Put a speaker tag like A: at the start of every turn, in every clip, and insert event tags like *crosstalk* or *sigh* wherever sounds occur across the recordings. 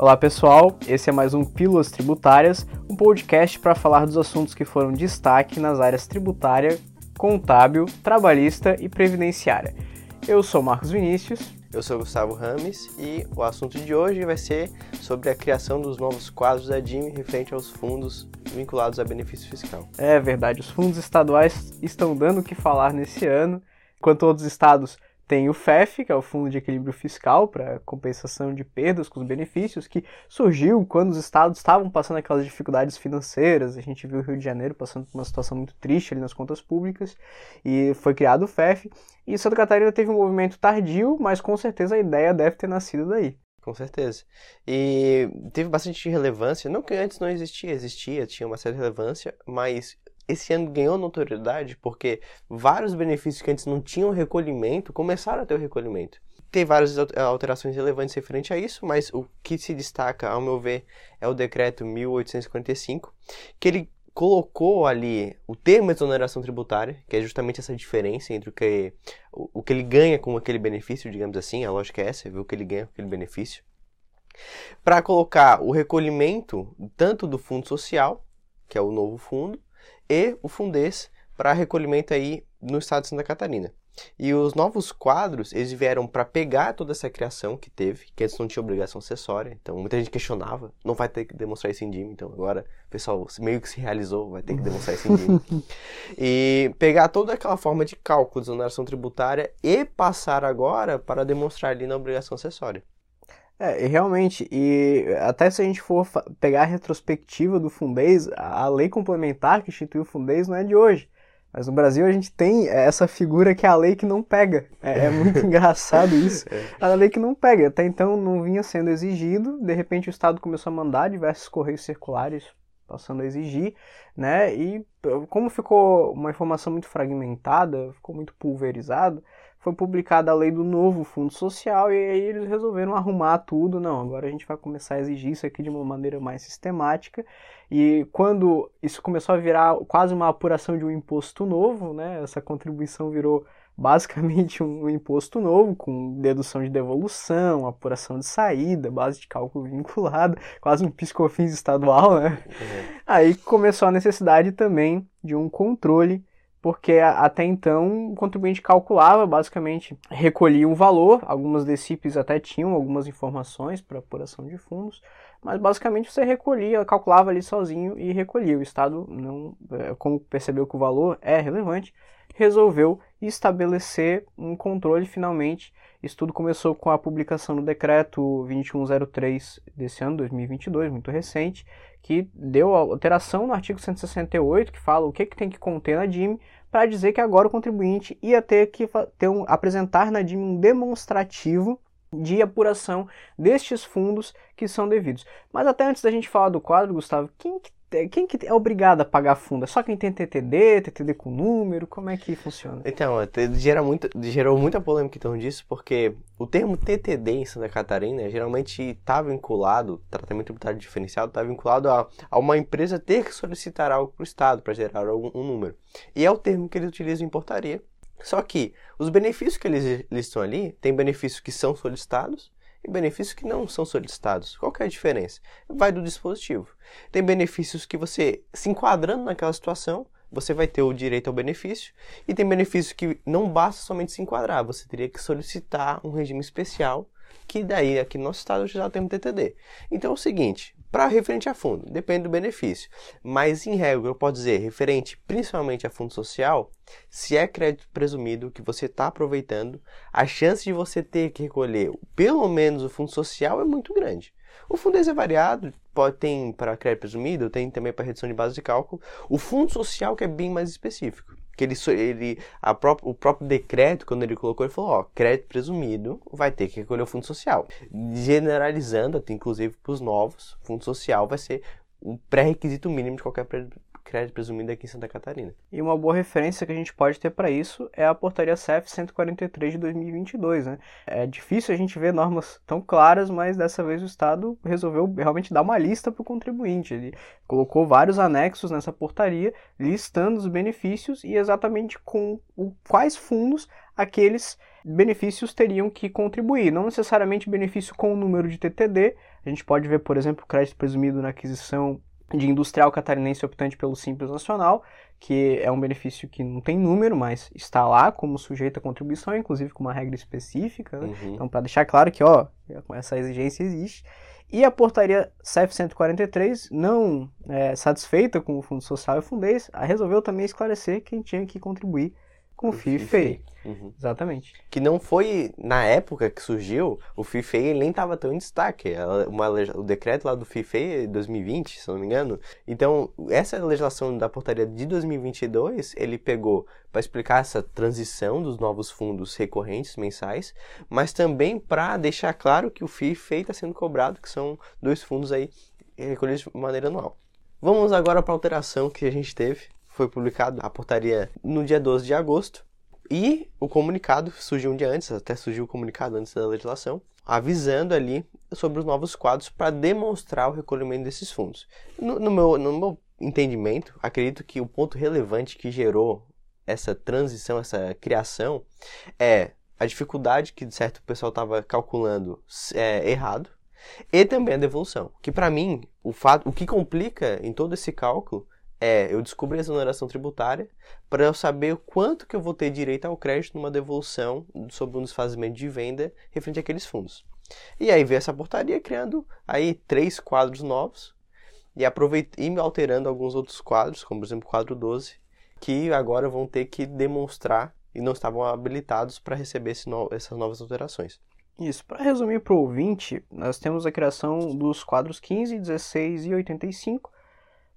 A: Olá pessoal, esse é mais um Pílulas Tributárias, um podcast para falar dos assuntos que foram destaque nas áreas tributária, contábil, trabalhista e previdenciária. Eu sou Marcos Vinícius.
B: Eu sou Gustavo Rames e o assunto de hoje vai ser sobre a criação dos novos quadros da DIM referente aos fundos vinculados a benefício fiscal.
A: É verdade, os fundos estaduais estão dando o que falar nesse ano, enquanto outros estados tem o FEF, que é o Fundo de Equilíbrio Fiscal para compensação de perdas com os benefícios, que surgiu quando os estados estavam passando aquelas dificuldades financeiras. A gente viu o Rio de Janeiro passando por uma situação muito triste ali nas contas públicas e foi criado o FEF. E Santa Catarina teve um movimento tardio, mas com certeza a ideia deve ter nascido daí.
B: Com certeza. E teve bastante relevância, não que antes não existia, existia, tinha uma certa relevância, mas esse ano ganhou notoriedade porque vários benefícios que antes não tinham recolhimento começaram a ter o recolhimento. Tem várias alterações relevantes referente a isso, mas o que se destaca, ao meu ver, é o decreto 1845, que ele colocou ali o termo exoneração tributária, que é justamente essa diferença entre o que, o, o que ele ganha com aquele benefício, digamos assim, a lógica é essa, ver o que ele ganha com aquele benefício, para colocar o recolhimento tanto do fundo social, que é o novo fundo, e o Fundes para recolhimento aí no estado de Santa Catarina. E os novos quadros, eles vieram para pegar toda essa criação que teve, que antes não tinha obrigação acessória, então muita gente questionava, não vai ter que demonstrar isso em DIM, então agora o pessoal meio que se realizou, vai ter que demonstrar isso em DIM. *laughs* e pegar toda aquela forma de cálculo de exoneração tributária e passar agora para demonstrar ali na obrigação acessória.
A: É, realmente, e até se a gente for pegar a retrospectiva do Fundez, a lei complementar que instituiu o Fundez não é de hoje. Mas no Brasil a gente tem essa figura que é a lei que não pega. É, é muito *laughs* engraçado isso. É. A lei que não pega. Até então não vinha sendo exigido, de repente o Estado começou a mandar diversos correios circulares passando a exigir, né? E como ficou uma informação muito fragmentada, ficou muito pulverizado, foi publicada a lei do novo Fundo Social e aí eles resolveram arrumar tudo. Não, agora a gente vai começar a exigir isso aqui de uma maneira mais sistemática. E quando isso começou a virar quase uma apuração de um imposto novo, né? Essa contribuição virou basicamente *laughs* um imposto novo, com dedução de devolução, apuração de saída, base de cálculo *laughs* vinculada, quase um piscofins estadual, né? Uhum. Aí começou a necessidade também de um controle porque até então o contribuinte calculava, basicamente recolhia um valor, algumas DCIPs até tinham algumas informações para apuração de fundos, mas basicamente você recolhia, calculava ali sozinho e recolhia. O Estado, não, é, como percebeu que o valor é relevante, resolveu estabelecer um controle finalmente. Isso tudo começou com a publicação do decreto 2103 desse ano, 2022, muito recente, que deu alteração no artigo 168, que fala o que, que tem que conter na DIM, para dizer que agora o contribuinte ia ter que ter um, apresentar na DIM um demonstrativo de apuração destes fundos que são devidos. Mas até antes da gente falar do quadro, Gustavo, quem que quem que é obrigado a pagar fundo? É só quem tem TTD, TTD com número? Como é que funciona?
B: Então, gera muito, gerou muita polêmica torno disso, porque o termo TTD em Santa Catarina geralmente está vinculado, tratamento tributário diferenciado, está vinculado a, a, uma empresa ter que solicitar algo para o Estado para gerar algum um número. E é o termo que eles utilizam em portaria. Só que os benefícios que eles listam ali, tem benefícios que são solicitados e benefícios que não são solicitados. Qual é a diferença? Vai do dispositivo. Tem benefícios que você, se enquadrando naquela situação, você vai ter o direito ao benefício, e tem benefícios que não basta somente se enquadrar, você teria que solicitar um regime especial, que daí aqui no nosso estado já tem o TTD. Então é o seguinte, para referente a fundo, depende do benefício. Mas, em regra, eu posso dizer, referente principalmente a fundo social, se é crédito presumido que você está aproveitando, a chance de você ter que recolher pelo menos o fundo social é muito grande. O fundez é variado, pode ter para crédito presumido, tem também para redução de base de cálculo. O fundo social que é bem mais específico que ele, ele a o próprio decreto, quando ele colocou, ele falou, ó, crédito presumido vai ter que recolher o fundo social. Generalizando, até inclusive para os novos, fundo social vai ser um pré-requisito mínimo de qualquer crédito presumido aqui em Santa Catarina.
A: E uma boa referência que a gente pode ter para isso é a portaria CEF 143 de 2022, né? É difícil a gente ver normas tão claras, mas dessa vez o Estado resolveu realmente dar uma lista para o contribuinte. Ele colocou vários anexos nessa portaria, listando os benefícios e exatamente com o, quais fundos aqueles benefícios teriam que contribuir. Não necessariamente benefício com o número de TTD. A gente pode ver, por exemplo, crédito presumido na aquisição de industrial catarinense optante pelo Simples Nacional, que é um benefício que não tem número, mas está lá como sujeito à contribuição, inclusive com uma regra específica. Né? Uhum. Então, para deixar claro que ó, essa exigência existe. E a portaria CEF 143, não é, satisfeita com o Fundo Social e Fundez, resolveu também esclarecer quem tinha que contribuir com o FIFEI. Uhum. Exatamente.
B: Que não foi, na época que surgiu, o FIFEI ele nem estava tão em destaque. Uma, o decreto lá do FIFEI é 2020, se não me engano. Então, essa legislação da portaria de 2022, ele pegou para explicar essa transição dos novos fundos recorrentes mensais, mas também para deixar claro que o FIFEI está sendo cobrado, que são dois fundos aí recolhidos de maneira anual. Vamos agora para a alteração que a gente teve foi publicado a portaria no dia 12 de agosto. E o comunicado surgiu um dia antes, até surgiu o comunicado antes da legislação, avisando ali sobre os novos quadros para demonstrar o recolhimento desses fundos. No, no, meu, no meu entendimento, acredito que o ponto relevante que gerou essa transição, essa criação, é a dificuldade que, de certo, o pessoal estava calculando é, errado, e também a devolução. Que, para mim, o, fato, o que complica em todo esse cálculo é eu descobrir a exoneração tributária para eu saber quanto que eu vou ter direito ao crédito numa devolução sobre um desfazimento de venda referente àqueles fundos. E aí veio essa portaria criando aí três quadros novos e, aproveit e alterando alguns outros quadros, como por exemplo o quadro 12, que agora vão ter que demonstrar e não estavam habilitados para receber no essas novas alterações.
A: Isso, para resumir para o ouvinte, nós temos a criação dos quadros 15, 16 e 85,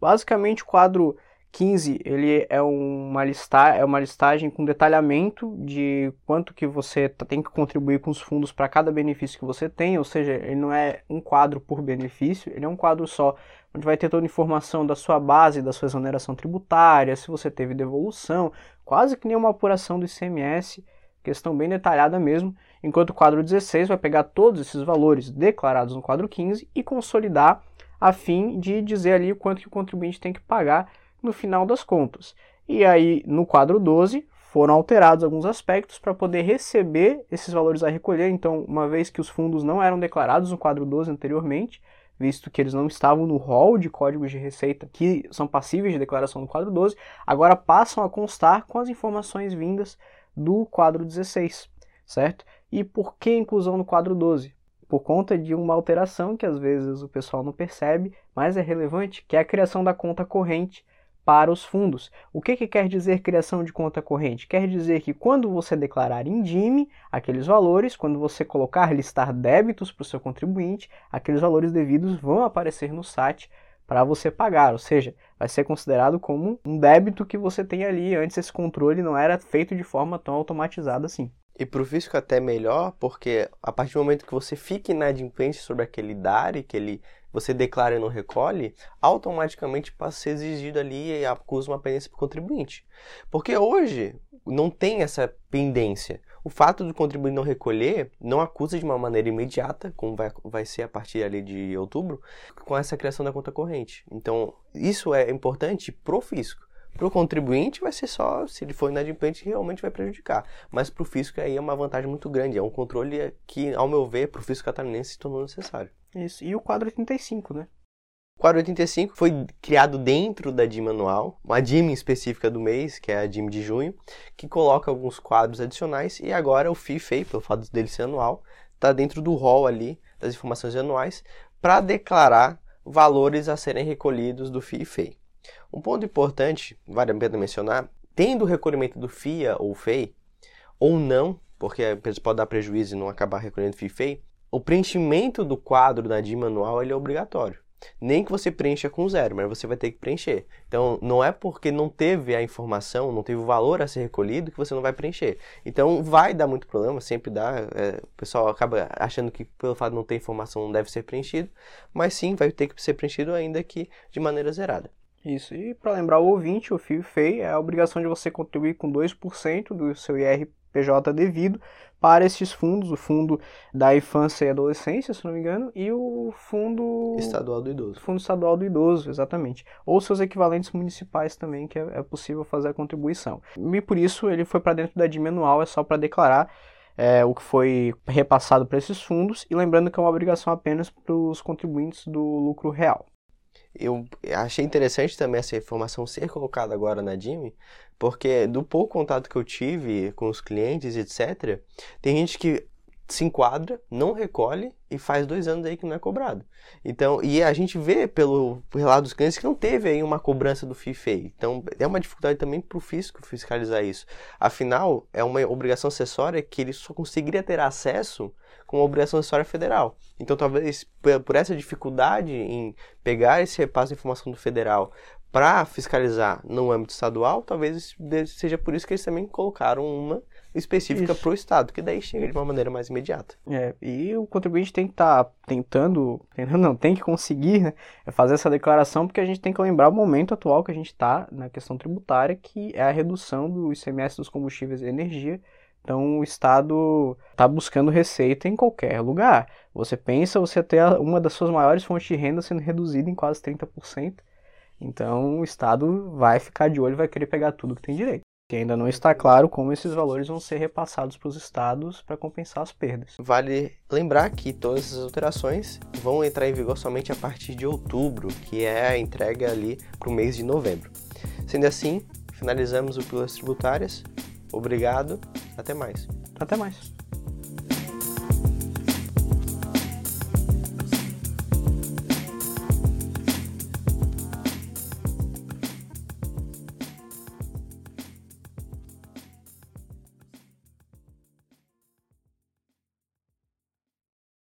A: Basicamente, o quadro 15 ele é uma, lista, é uma listagem com detalhamento de quanto que você tem que contribuir com os fundos para cada benefício que você tem, ou seja, ele não é um quadro por benefício, ele é um quadro só, onde vai ter toda a informação da sua base, da sua exoneração tributária, se você teve devolução, quase que nem uma apuração do ICMS, questão bem detalhada mesmo, enquanto o quadro 16 vai pegar todos esses valores declarados no quadro 15 e consolidar a fim de dizer ali o quanto que o contribuinte tem que pagar no final das contas. E aí, no quadro 12, foram alterados alguns aspectos para poder receber esses valores a recolher. Então, uma vez que os fundos não eram declarados no quadro 12 anteriormente, visto que eles não estavam no rol de códigos de receita que são passíveis de declaração no quadro 12, agora passam a constar com as informações vindas do quadro 16, certo? E por que inclusão no quadro 12? Por conta de uma alteração que às vezes o pessoal não percebe, mas é relevante, que é a criação da conta corrente para os fundos. O que, que quer dizer criação de conta corrente? Quer dizer que quando você declarar em DIME aqueles valores, quando você colocar listar débitos para o seu contribuinte, aqueles valores devidos vão aparecer no SAT para você pagar, ou seja, vai ser considerado como um débito que você tem ali. Antes esse controle não era feito de forma tão automatizada assim.
B: E para o fisco até melhor, porque a partir do momento que você fica inadimplente sobre aquele DARI, que ele, você declara e não recolhe, automaticamente passa a ser exigido ali e acusa uma pendência para o contribuinte. Porque hoje não tem essa pendência. O fato do contribuinte não recolher não acusa de uma maneira imediata, como vai, vai ser a partir ali de outubro, com essa criação da conta corrente. Então, isso é importante para o fisco. Para o contribuinte vai ser só, se ele for inadimplente, realmente vai prejudicar. Mas para o fisco aí é uma vantagem muito grande. É um controle que, ao meu ver, para o fisco catarinense se tornou necessário.
A: Isso. E o quadro 85, né?
B: O quadro 85 foi criado dentro da DIM anual, uma DIM específica do mês, que é a DIM de junho, que coloca alguns quadros adicionais e agora o FIFEI, pelo fato dele ser anual, está dentro do rol ali das informações anuais para declarar valores a serem recolhidos do FIFEI. Um ponto importante, vale a pena mencionar, tendo o recolhimento do FIA ou FEI, ou não, porque a empresa pode dar prejuízo e não acabar recolhendo FIA e FEI, o preenchimento do quadro da DIM manual ele é obrigatório. Nem que você preencha com zero, mas você vai ter que preencher. Então, não é porque não teve a informação, não teve o valor a ser recolhido, que você não vai preencher. Então, vai dar muito problema, sempre dá. É, o pessoal acaba achando que pelo fato de não ter informação não deve ser preenchido, mas sim, vai ter que ser preenchido ainda que de maneira zerada.
A: Isso, e para lembrar o ouvinte, o FIO FEI é a obrigação de você contribuir com 2% do seu IRPJ devido para esses fundos, o fundo da infância e adolescência, se não me engano, e o fundo
B: estadual do idoso.
A: Fundo estadual do idoso, exatamente. Ou seus equivalentes municipais também, que é, é possível fazer a contribuição. E por isso ele foi para dentro da DIM anual, é só para declarar é, o que foi repassado para esses fundos, e lembrando que é uma obrigação apenas para os contribuintes do lucro real.
B: Eu achei interessante também essa informação ser colocada agora na DIM, porque do pouco contato que eu tive com os clientes, etc., tem gente que se enquadra, não recolhe e faz dois anos aí que não é cobrado. Então, e a gente vê pelo relato dos clientes que não teve aí uma cobrança do FIFEI. Então, é uma dificuldade também para o fisco fiscalizar isso. Afinal, é uma obrigação acessória que ele só conseguiria ter acesso com uma obrigação acessória federal. Então, talvez por essa dificuldade em pegar esse repasse de informação do federal para fiscalizar no âmbito estadual, talvez seja por isso que eles também colocaram uma específica para o Estado, que daí chega de uma maneira mais imediata.
A: É, e o contribuinte tem que estar tá tentando, tentando não, tem que conseguir né, fazer essa declaração, porque a gente tem que lembrar o momento atual que a gente está na questão tributária, que é a redução do ICMS dos combustíveis e energia. Então o Estado está buscando receita em qualquer lugar. Você pensa você ter uma das suas maiores fontes de renda sendo reduzida em quase 30%. Então o Estado vai ficar de olho vai querer pegar tudo que tem direito. E ainda não está claro como esses valores vão ser repassados para os estados para compensar as perdas.
B: Vale lembrar que todas essas alterações vão entrar em vigor somente a partir de outubro, que é a entrega ali para o mês de novembro. Sendo assim, finalizamos o Pílulas Tributárias. Obrigado, até mais.
A: Até mais.